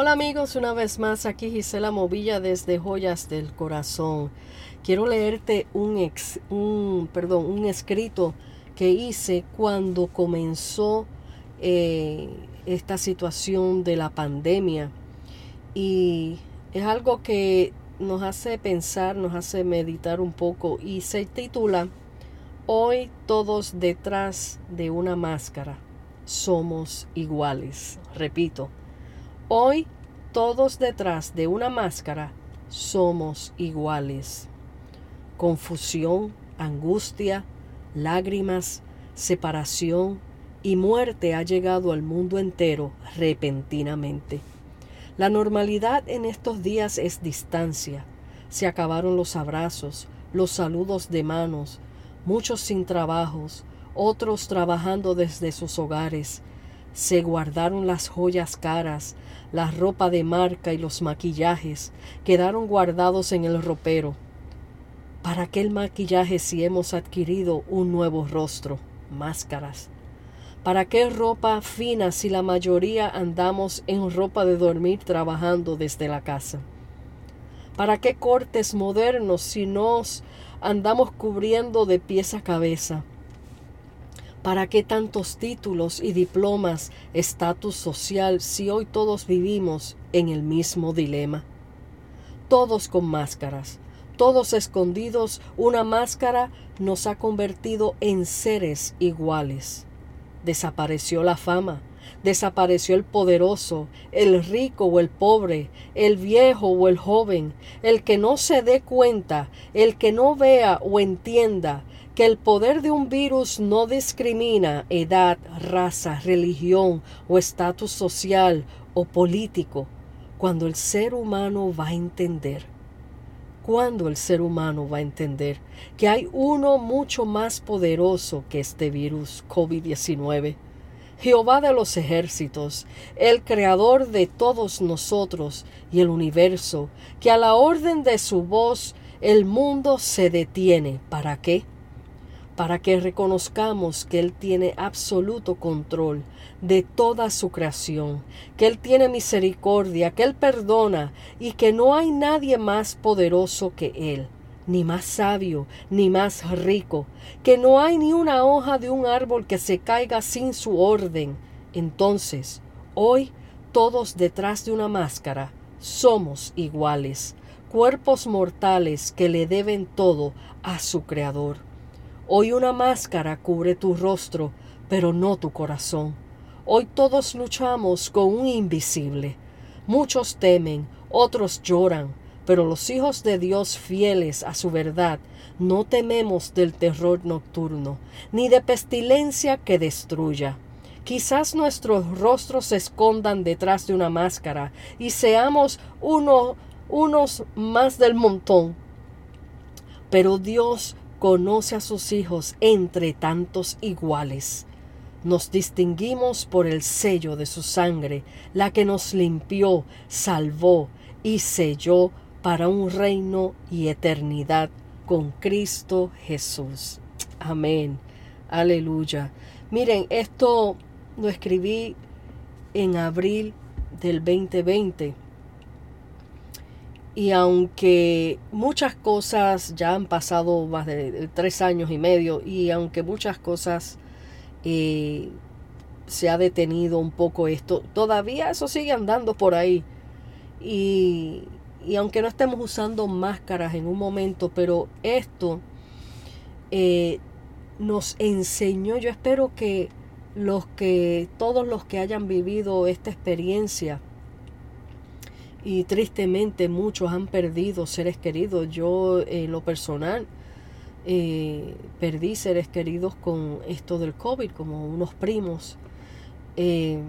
Hola amigos, una vez más aquí Gisela Movilla desde Joyas del Corazón. Quiero leerte un, ex, perdón, un escrito que hice cuando comenzó eh, esta situación de la pandemia. Y es algo que nos hace pensar, nos hace meditar un poco y se titula Hoy todos detrás de una máscara somos iguales. Repito, hoy todos detrás de una máscara somos iguales. Confusión, angustia, lágrimas, separación y muerte ha llegado al mundo entero repentinamente. La normalidad en estos días es distancia. Se acabaron los abrazos, los saludos de manos, muchos sin trabajos, otros trabajando desde sus hogares. Se guardaron las joyas caras, la ropa de marca y los maquillajes quedaron guardados en el ropero. ¿Para qué el maquillaje si hemos adquirido un nuevo rostro? Máscaras. ¿Para qué ropa fina si la mayoría andamos en ropa de dormir trabajando desde la casa? ¿Para qué cortes modernos si nos andamos cubriendo de pies a cabeza? ¿Para qué tantos títulos y diplomas, estatus social, si hoy todos vivimos en el mismo dilema? Todos con máscaras, todos escondidos, una máscara nos ha convertido en seres iguales. Desapareció la fama, desapareció el poderoso, el rico o el pobre, el viejo o el joven, el que no se dé cuenta, el que no vea o entienda que el poder de un virus no discrimina edad, raza, religión o estatus social o político, cuando el ser humano va a entender cuándo el ser humano va a entender que hay uno mucho más poderoso que este virus COVID-19. Jehová de los ejércitos, el creador de todos nosotros y el universo, que a la orden de su voz el mundo se detiene. ¿Para qué? Para que reconozcamos que Él tiene absoluto control de toda su creación, que Él tiene misericordia, que Él perdona y que no hay nadie más poderoso que Él, ni más sabio, ni más rico, que no hay ni una hoja de un árbol que se caiga sin su orden. Entonces, hoy, todos detrás de una máscara, somos iguales, cuerpos mortales que le deben todo a su Creador. Hoy una máscara cubre tu rostro, pero no tu corazón. Hoy todos luchamos con un invisible. Muchos temen, otros lloran, pero los hijos de Dios fieles a su verdad no tememos del terror nocturno, ni de pestilencia que destruya. Quizás nuestros rostros se escondan detrás de una máscara y seamos uno, unos más del montón. Pero Dios conoce a sus hijos entre tantos iguales. Nos distinguimos por el sello de su sangre, la que nos limpió, salvó y selló para un reino y eternidad con Cristo Jesús. Amén. Aleluya. Miren, esto lo escribí en abril del 2020 y aunque muchas cosas ya han pasado más de tres años y medio y aunque muchas cosas eh, se ha detenido un poco esto, todavía eso sigue andando por ahí. Y, y aunque no estemos usando máscaras en un momento, pero esto eh, nos enseñó, yo espero que los que, todos los que hayan vivido esta experiencia, y tristemente muchos han perdido seres queridos. Yo en lo personal eh, perdí seres queridos con esto del COVID, como unos primos. Eh,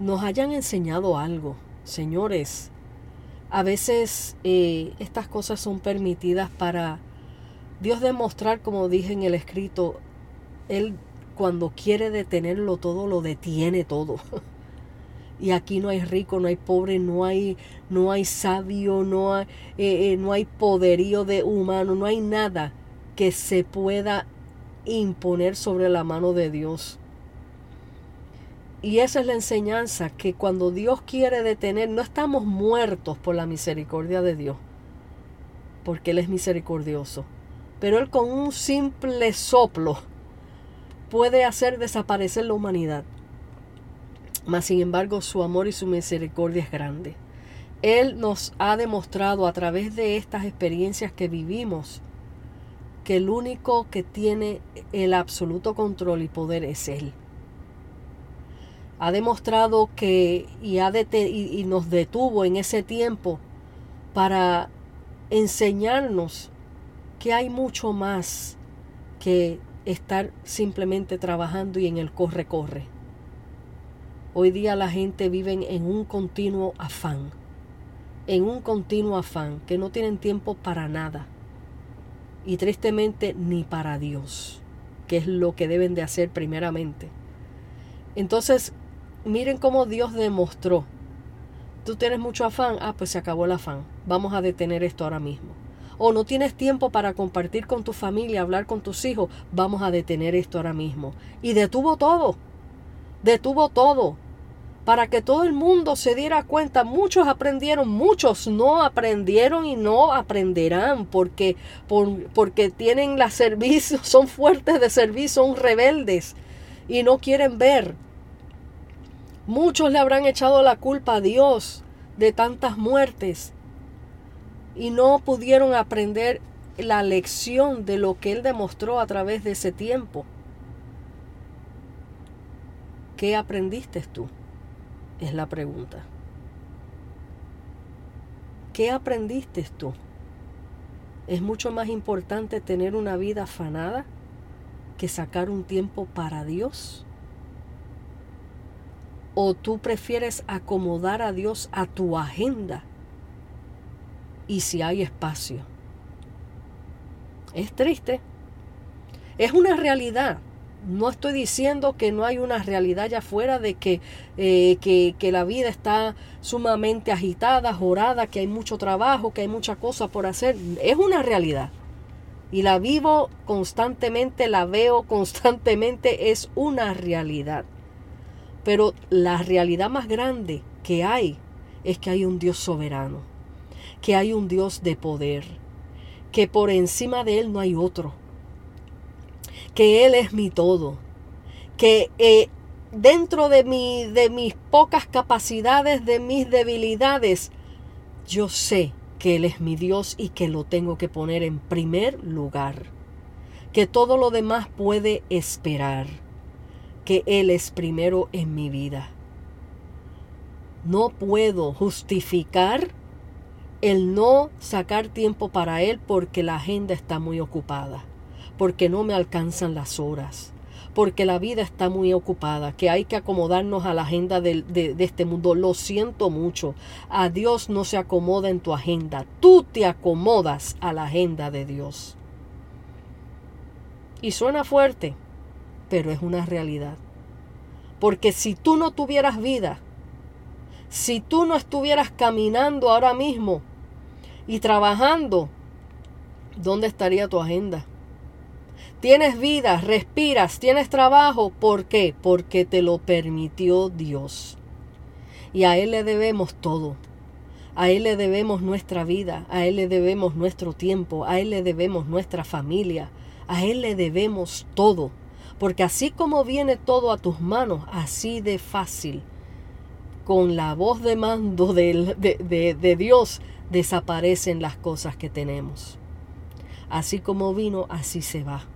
nos hayan enseñado algo, señores. A veces eh, estas cosas son permitidas para Dios demostrar, como dije en el escrito, Él cuando quiere detenerlo todo, lo detiene todo. y aquí no hay rico, no hay pobre, no hay, no hay sabio, no hay, eh, eh, no hay poderío de humano, no hay nada que se pueda imponer sobre la mano de Dios. Y esa es la enseñanza, que cuando Dios quiere detener, no estamos muertos por la misericordia de Dios, porque Él es misericordioso, pero Él con un simple soplo puede hacer desaparecer la humanidad. Mas sin embargo su amor y su misericordia es grande. Él nos ha demostrado a través de estas experiencias que vivimos que el único que tiene el absoluto control y poder es Él. Ha demostrado que y, ha y nos detuvo en ese tiempo para enseñarnos que hay mucho más que estar simplemente trabajando y en el corre-corre. Hoy día la gente vive en un continuo afán, en un continuo afán, que no tienen tiempo para nada. Y tristemente ni para Dios, que es lo que deben de hacer primeramente. Entonces, miren cómo Dios demostró. Tú tienes mucho afán, ah, pues se acabó el afán. Vamos a detener esto ahora mismo. O no tienes tiempo para compartir con tu familia, hablar con tus hijos, vamos a detener esto ahora mismo. Y detuvo todo detuvo todo para que todo el mundo se diera cuenta. Muchos aprendieron, muchos no aprendieron y no aprenderán porque, porque tienen la servicio, son fuertes de servicio, son rebeldes y no quieren ver. Muchos le habrán echado la culpa a Dios de tantas muertes y no pudieron aprender la lección de lo que Él demostró a través de ese tiempo. ¿Qué aprendiste tú? Es la pregunta. ¿Qué aprendiste tú? Es mucho más importante tener una vida afanada que sacar un tiempo para Dios. ¿O tú prefieres acomodar a Dios a tu agenda? Y si hay espacio. Es triste. Es una realidad no estoy diciendo que no hay una realidad allá afuera de eh, que, que, la vida está sumamente agitada, jorada, que hay mucho trabajo, que hay mucha cosa por hacer. Es una realidad. Y la vivo constantemente, la veo constantemente, es una realidad. Pero la realidad más grande que hay es que hay un Dios soberano, que hay un Dios de poder, que por encima de Él no hay otro que Él es mi todo, que eh, dentro de, mi, de mis pocas capacidades, de mis debilidades, yo sé que Él es mi Dios y que lo tengo que poner en primer lugar, que todo lo demás puede esperar, que Él es primero en mi vida. No puedo justificar el no sacar tiempo para Él porque la agenda está muy ocupada porque no me alcanzan las horas, porque la vida está muy ocupada, que hay que acomodarnos a la agenda de, de, este mundo. Lo siento mucho, a Dios no se acomoda en tu agenda, tú te acomodas a la agenda de Dios. Y suena fuerte, pero es una realidad. Porque si tú no tuvieras vida, si tú no estuvieras caminando ahora mismo y trabajando, ¿dónde estaría tu agenda? Tienes vida, respiras, tienes trabajo. ¿Por qué? Porque te lo permitió Dios. Y a Él le debemos todo. A Él le debemos nuestra vida, a Él le debemos nuestro tiempo, a Él le debemos nuestra familia, a Él le debemos todo. Porque así como viene todo a tus manos, así de fácil, con la voz de mando de, de, de Dios, desaparecen las cosas que tenemos. Así como vino, así se va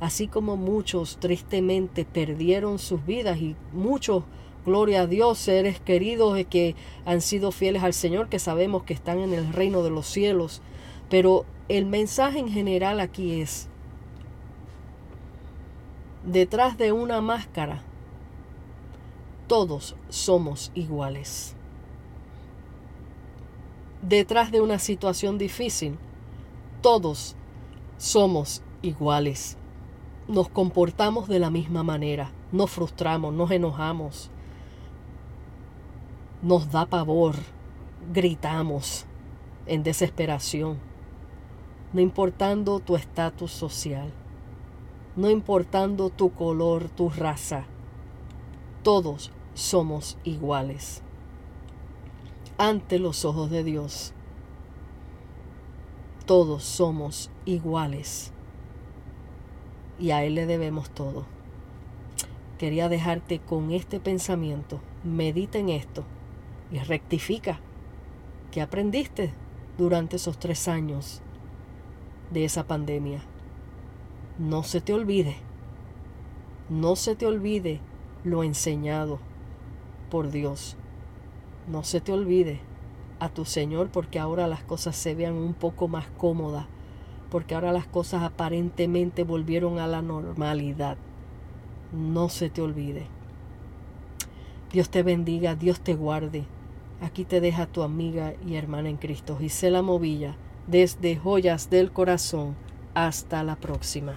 así como muchos tristemente perdieron sus vidas y muchos, gloria a Dios, seres queridos que han sido fieles al Señor, que sabemos que están en el reino de los cielos. Pero el mensaje en general aquí es, detrás de una máscara, todos somos iguales. Detrás de una situación difícil, todos somos iguales nos comportamos de la misma manera, nos frustramos, nos enojamos, nos da pavor, gritamos en desesperación, no importando tu estatus social, no importando tu color, tu raza. todos somos iguales ante los ojos de Dios. Todos somos iguales y a Él le debemos todo. Quería dejarte con este pensamiento. Medita en esto y rectifica. ¿Qué aprendiste durante esos tres años de esa pandemia? No se te olvide. No se te olvide lo enseñado por Dios. No se te olvide a tu Señor porque ahora las cosas se vean un poco más cómodas, porque ahora las cosas aparentemente volvieron a la normalidad. No se te olvide. Dios te bendiga, Dios te guarde. Aquí te deja tu amiga y hermana en Cristo, Gisela Movilla, desde Joyas del Corazón. Hasta la próxima.